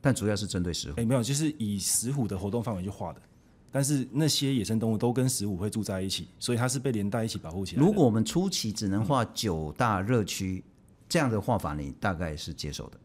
但主要是针对石虎。哎，没有，就是以石虎的活动范围去画的。但是那些野生动物都跟石虎会住在一起，所以它是被连带一起保护起来。如果我们初期只能画九大热区，嗯，这样的画法，你大概是接受的？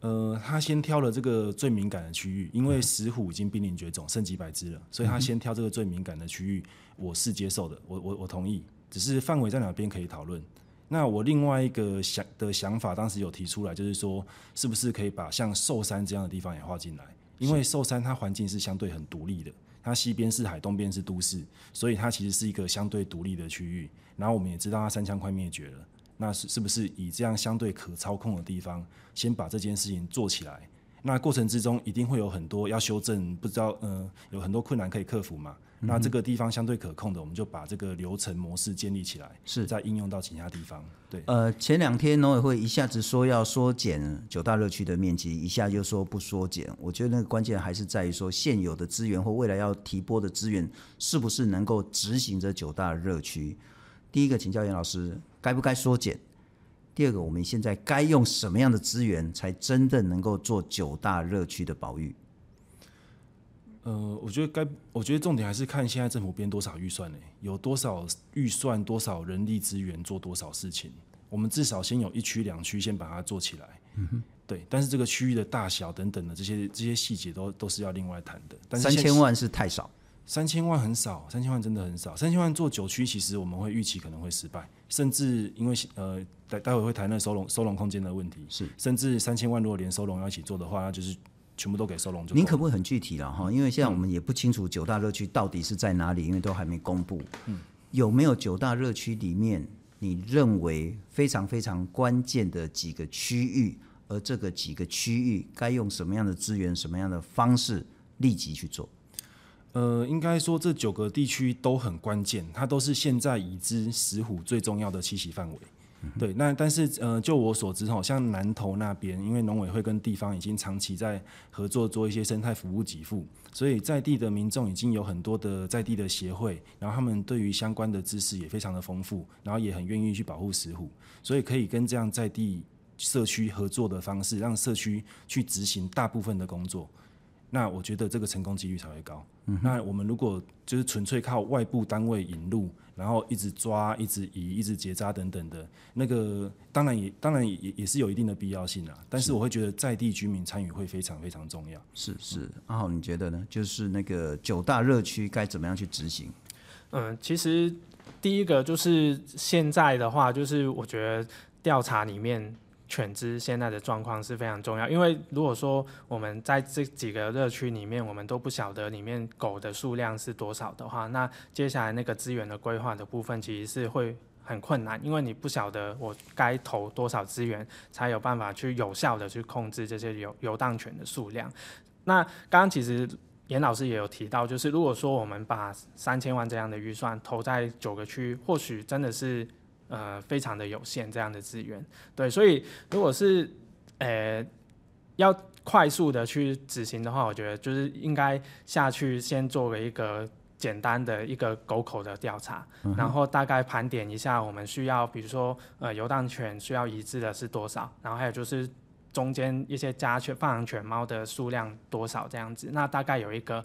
呃，他先挑了这个最敏感的区域，因为石虎已经濒临绝种，剩几百只了，所以他先挑这个最敏感的区域，我是接受的，我我我同意。只是范围在哪边可以讨论。那我另外一个想的想法，当时有提出来，就是说，是不是可以把像寿山这样的地方也划进来？因为寿山它环境是相对很独立的。它西边是海，东边是都市，所以它其实是一个相对独立的区域。然后我们也知道它三枪快灭绝了，那是是不是以这样相对可操控的地方，先把这件事情做起来？那过程之中一定会有很多要修正，不知道嗯、呃，有很多困难可以克服嘛。那这个地方相对可控的，我们就把这个流程模式建立起来，是再应用到其他地方。对，呃，前两天农委会一下子说要缩减九大热区的面积，一下就说不缩减。我觉得那个关键还是在于说现有的资源或未来要提拨的资源，是不是能够执行这九大热区？第一个，请教严老师，该不该缩减？第二个，我们现在该用什么样的资源，才真的能够做九大热区的保育？呃，我觉得该，我觉得重点还是看现在政府编多少预算呢？有多少预算，多少人力资源做多少事情。我们至少先有一区两区，先把它做起来。嗯哼，对。但是这个区域的大小等等的这些这些细节都都是要另外谈的。但是三千万是太少，三千万很少，三千万真的很少。三千万做九区，其实我们会预期可能会失败，甚至因为呃待待会会谈那收容收容空间的问题，是甚至三千万如果连收容要一起做的话，那就是。全部都给收容，您可不可以很具体了哈？因为现在我们也不清楚九大热区到底是在哪里，因为都还没公布。嗯，有没有九大热区里面你认为非常非常关键的几个区域？而这个几个区域该用什么样的资源、什么样的方式立即去做？呃，应该说这九个地区都很关键，它都是现在已知石虎最重要的栖息范围。对，那但是呃，就我所知，好像南投那边，因为农委会跟地方已经长期在合作做一些生态服务给付，所以在地的民众已经有很多的在地的协会，然后他们对于相关的知识也非常的丰富，然后也很愿意去保护石虎，所以可以跟这样在地社区合作的方式，让社区去执行大部分的工作。那我觉得这个成功几率才会高。嗯。那我们如果就是纯粹靠外部单位引入，然后一直抓、一直移、一直结扎等等的，那个当然也当然也也是有一定的必要性啊。但是我会觉得在地居民参与会非常非常重要。是是，阿豪你觉得呢？就是那个九大热区该怎么样去执行？嗯，其实第一个就是现在的话，就是我觉得调查里面犬只现在的状况是非常重要，因为如果说我们在这几个热区里面，我们都不晓得里面狗的数量是多少的话，那接下来那个资源的规划的部分其实是会很困难，因为你不晓得我该投多少资源，才有办法去有效的去控制这些游游荡犬的数量。那刚刚其实严老师也有提到，就是如果说我们把三千万这样的预算投在九个区，或许真的是呃非常的有限这样的资源。对，所以如果是呃要快速的去执行的话，我觉得就是应该下去先做了一个。简单的一个狗口的调查，然后大概盘点一下我们需要，比如说呃游荡犬需要移植的是多少，然后还有就是中间一些家犬、放养犬猫的数量多少这样子，那大概有一个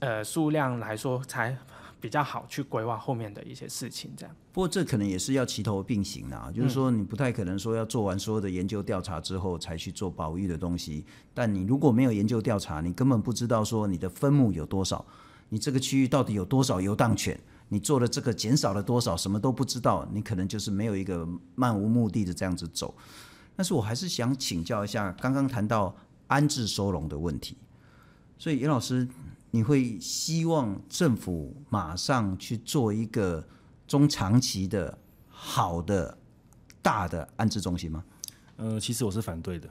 呃数量来说才比较好去规划后面的一些事情这样。不过这可能也是要齐头并行的，就是说你不太可能说要做完所有的研究调查之后才去做保育的东西，但你如果没有研究调查，你根本不知道说你的分母有多少。你这个区域到底有多少游荡犬？你做了这个减少了多少？什么都不知道，你可能就是没有一个漫无目的的这样子走。但是我还是想请教一下，刚刚谈到安置收容的问题，所以严老师，你会希望政府马上去做一个中长期的好的大的安置中心吗？呃，其实我是反对的。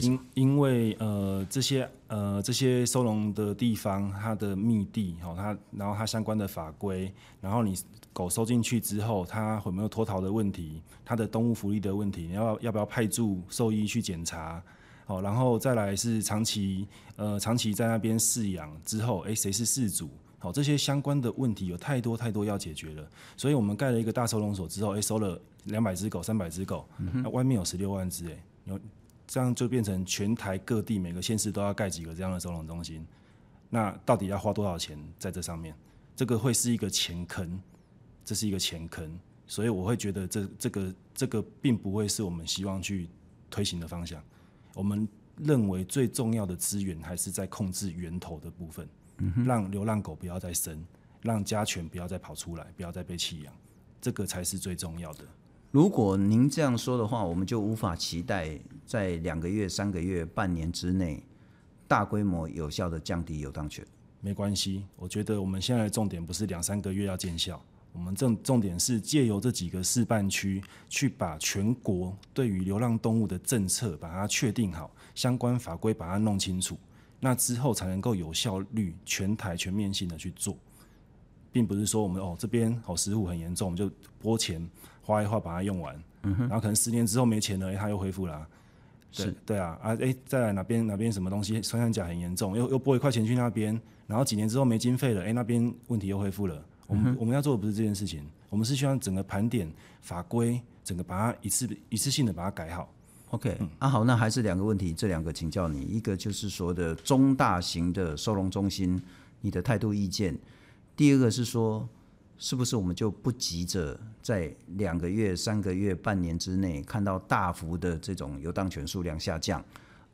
因因为呃这些呃这些收容的地方，它的密地好，它然后它相关的法规，然后你狗收进去之后，它有没有脱逃的问题，它的动物福利的问题，你要要不要派驻兽医去检查，好，然后再来是长期呃长期在那边饲养之后，哎谁是饲主，好这些相关的问题有太多太多要解决了，所以我们盖了一个大收容所之后，哎收了两百只狗三百只狗，那外面有十六万只哎有。这样就变成全台各地每个县市都要盖几个这样的收容中心，那到底要花多少钱在这上面？这个会是一个钱坑，这是一个钱坑，所以我会觉得这这个这个并不会是我们希望去推行的方向。我们认为最重要的资源还是在控制源头的部分，让流浪狗不要再生，让家犬不要再跑出来，不要再被弃养，这个才是最重要的。如果您这样说的话，我们就无法期待在两个月、三个月、半年之内，大规模有效的降低游荡犬。没关系，我觉得我们现在的重点不是两三个月要见效，我们重重点是借由这几个示范区，去把全国对于流浪动物的政策把它确定好，相关法规把它弄清楚，那之后才能够有效率、全台全面性的去做，并不是说我们哦这边哦石虎很严重，我们就拨钱。花一花把它用完，嗯，然后可能十年之后没钱了，哎，它又恢复了，啊。对是，对啊，啊，哎，再来哪边哪边什么东西穿山甲很严重，又又拨一块钱去那边，然后几年之后没经费了，哎，那边问题又恢复了。我们、嗯、我们要做的不是这件事情，我们是希望整个盘点法规，整个把它一次一次性的把它改好。OK，嗯、啊好，那还是两个问题，这两个请教你，一个就是说的中大型的收容中心，你的态度意见，第二个是说。是不是我们就不急着在两个月、三个月、半年之内看到大幅的这种游荡犬数量下降，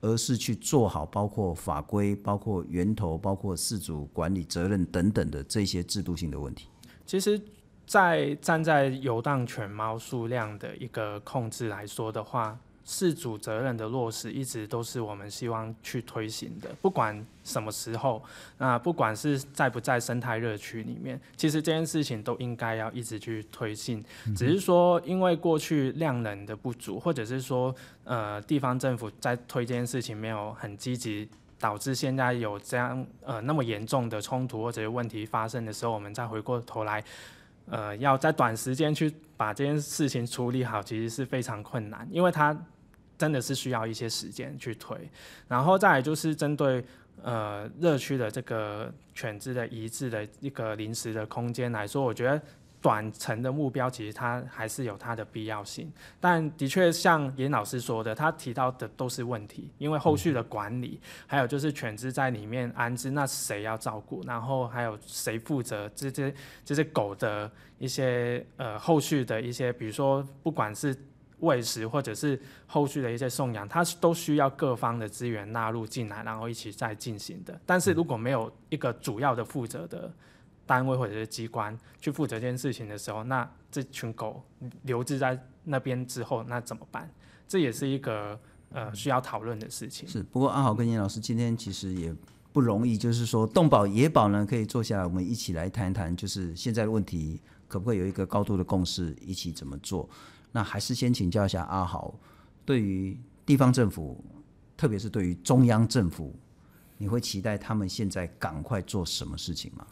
而是去做好包括法规、包括源头、包括事主管理责任等等的这些制度性的问题？其实，在站在游荡犬猫数量的一个控制来说的话。饲主责任的落实一直都是我们希望去推行的，不管什么时候，那不管是在不在生态热区里面，其实这件事情都应该要一直去推进。只是说，因为过去量能的不足，或者是说，呃，地方政府在推这件事情没有很积极，导致现在有这样呃那么严重的冲突或者是问题发生的时候，我们再回过头来。呃，要在短时间去把这件事情处理好，其实是非常困难，因为它真的是需要一些时间去推。然后再来就是针对呃热区的这个犬只的移置的一个临时的空间来说，我觉得。短程的目标其实它还是有它的必要性，但的确像严老师说的，他提到的都是问题，因为后续的管理，还有就是犬只在里面安置，那谁要照顾？然后还有谁负责这些这些狗的一些呃后续的一些，比如说不管是喂食或者是后续的一些送养，它都需要各方的资源纳入进来，然后一起再进行的。但是如果没有一个主要的负责的。单位或者是机关去负责这件事情的时候，那这群狗留置在那边之后，那怎么办？这也是一个呃需要讨论的事情。是，不过阿豪跟严老师今天其实也不容易，就是说动保野保呢可以坐下来，我们一起来谈一谈，就是现在的问题可不可以有一个高度的共识，一起怎么做？那还是先请教一下阿豪，对于地方政府，特别是对于中央政府，你会期待他们现在赶快做什么事情吗？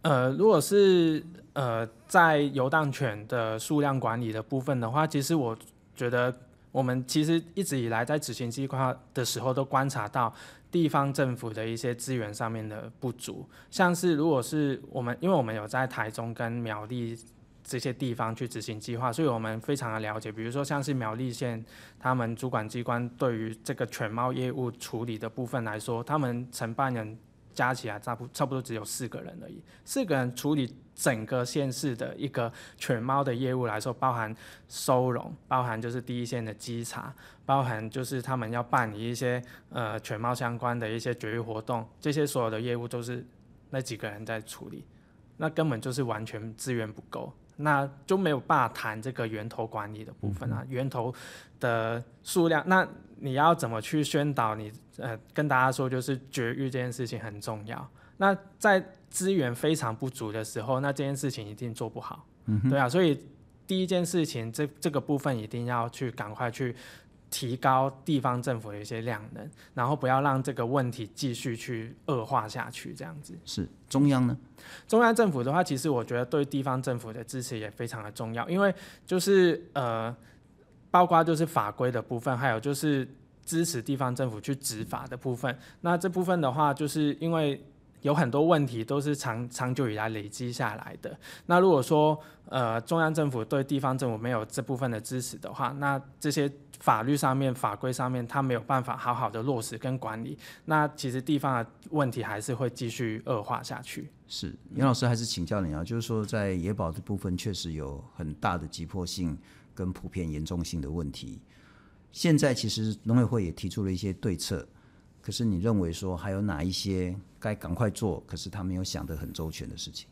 呃，如果是呃在游荡犬的数量管理的部分的话，其实我觉得我们其实一直以来在执行计划的时候，都观察到地方政府的一些资源上面的不足，像是如果是我们，因为我们有在台中跟苗栗。这些地方去执行计划，所以我们非常的了解。比如说，像是苗栗县，他们主管机关对于这个犬猫业务处理的部分来说，他们承办人加起来差不差不多只有四个人而已。四个人处理整个县市的一个犬猫的业务来说，包含收容，包含就是第一线的稽查，包含就是他们要办理一些呃犬猫相关的一些绝育活动，这些所有的业务都是那几个人在处理，那根本就是完全资源不够。那就没有办法谈这个源头管理的部分啊，源头的数量，那你要怎么去宣导你？你呃跟大家说，就是绝育这件事情很重要。那在资源非常不足的时候，那这件事情一定做不好。嗯，对啊，所以第一件事情，这这个部分一定要去赶快去。提高地方政府的一些量能，然后不要让这个问题继续去恶化下去，这样子。是中央呢？中央政府的话，其实我觉得对地方政府的支持也非常的重要，因为就是呃，包括就是法规的部分，还有就是支持地方政府去执法的部分。那这部分的话，就是因为。有很多问题都是长长久以来累积下来的。那如果说呃中央政府对地方政府没有这部分的支持的话，那这些法律上面、法规上面，它没有办法好好的落实跟管理，那其实地方的问题还是会继续恶化下去。是，颜老师还是请教你啊，就是说在野保这部分确实有很大的急迫性跟普遍严重性的问题。现在其实农委会也提出了一些对策。可是你认为说还有哪一些该赶快做，可是他没有想得很周全的事情？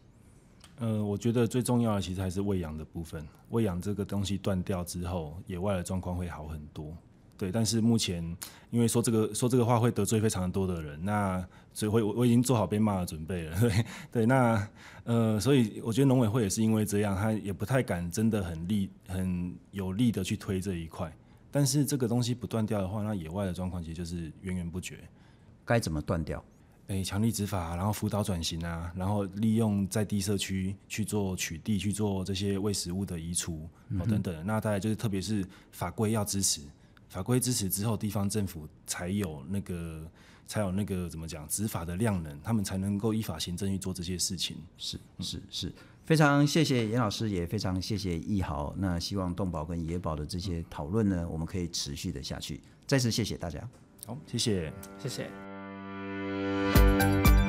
呃，我觉得最重要的其实还是喂养的部分。喂养这个东西断掉之后，野外的状况会好很多。对，但是目前因为说这个说这个话会得罪非常多的人，那所以会我我已经做好被骂的准备了。对对，那呃，所以我觉得农委会也是因为这样，他也不太敢真的很力很有力的去推这一块。但是这个东西不断掉的话，那野外的状况其实就是源源不绝。该怎么断掉？诶，强力执法，然后辅导转型啊，然后利用在地社区去做取缔，去做这些喂食物的移除，哦等等。那大概就是特别是法规要支持，法规支持之后，地方政府才有那个才有那个怎么讲执法的量能，他们才能够依法行政去做这些事情。是是是。非常谢谢严老师，也非常谢谢易豪。那希望动保跟野保的这些讨论呢，我们可以持续的下去。再次谢谢大家。好，谢谢，谢谢。Música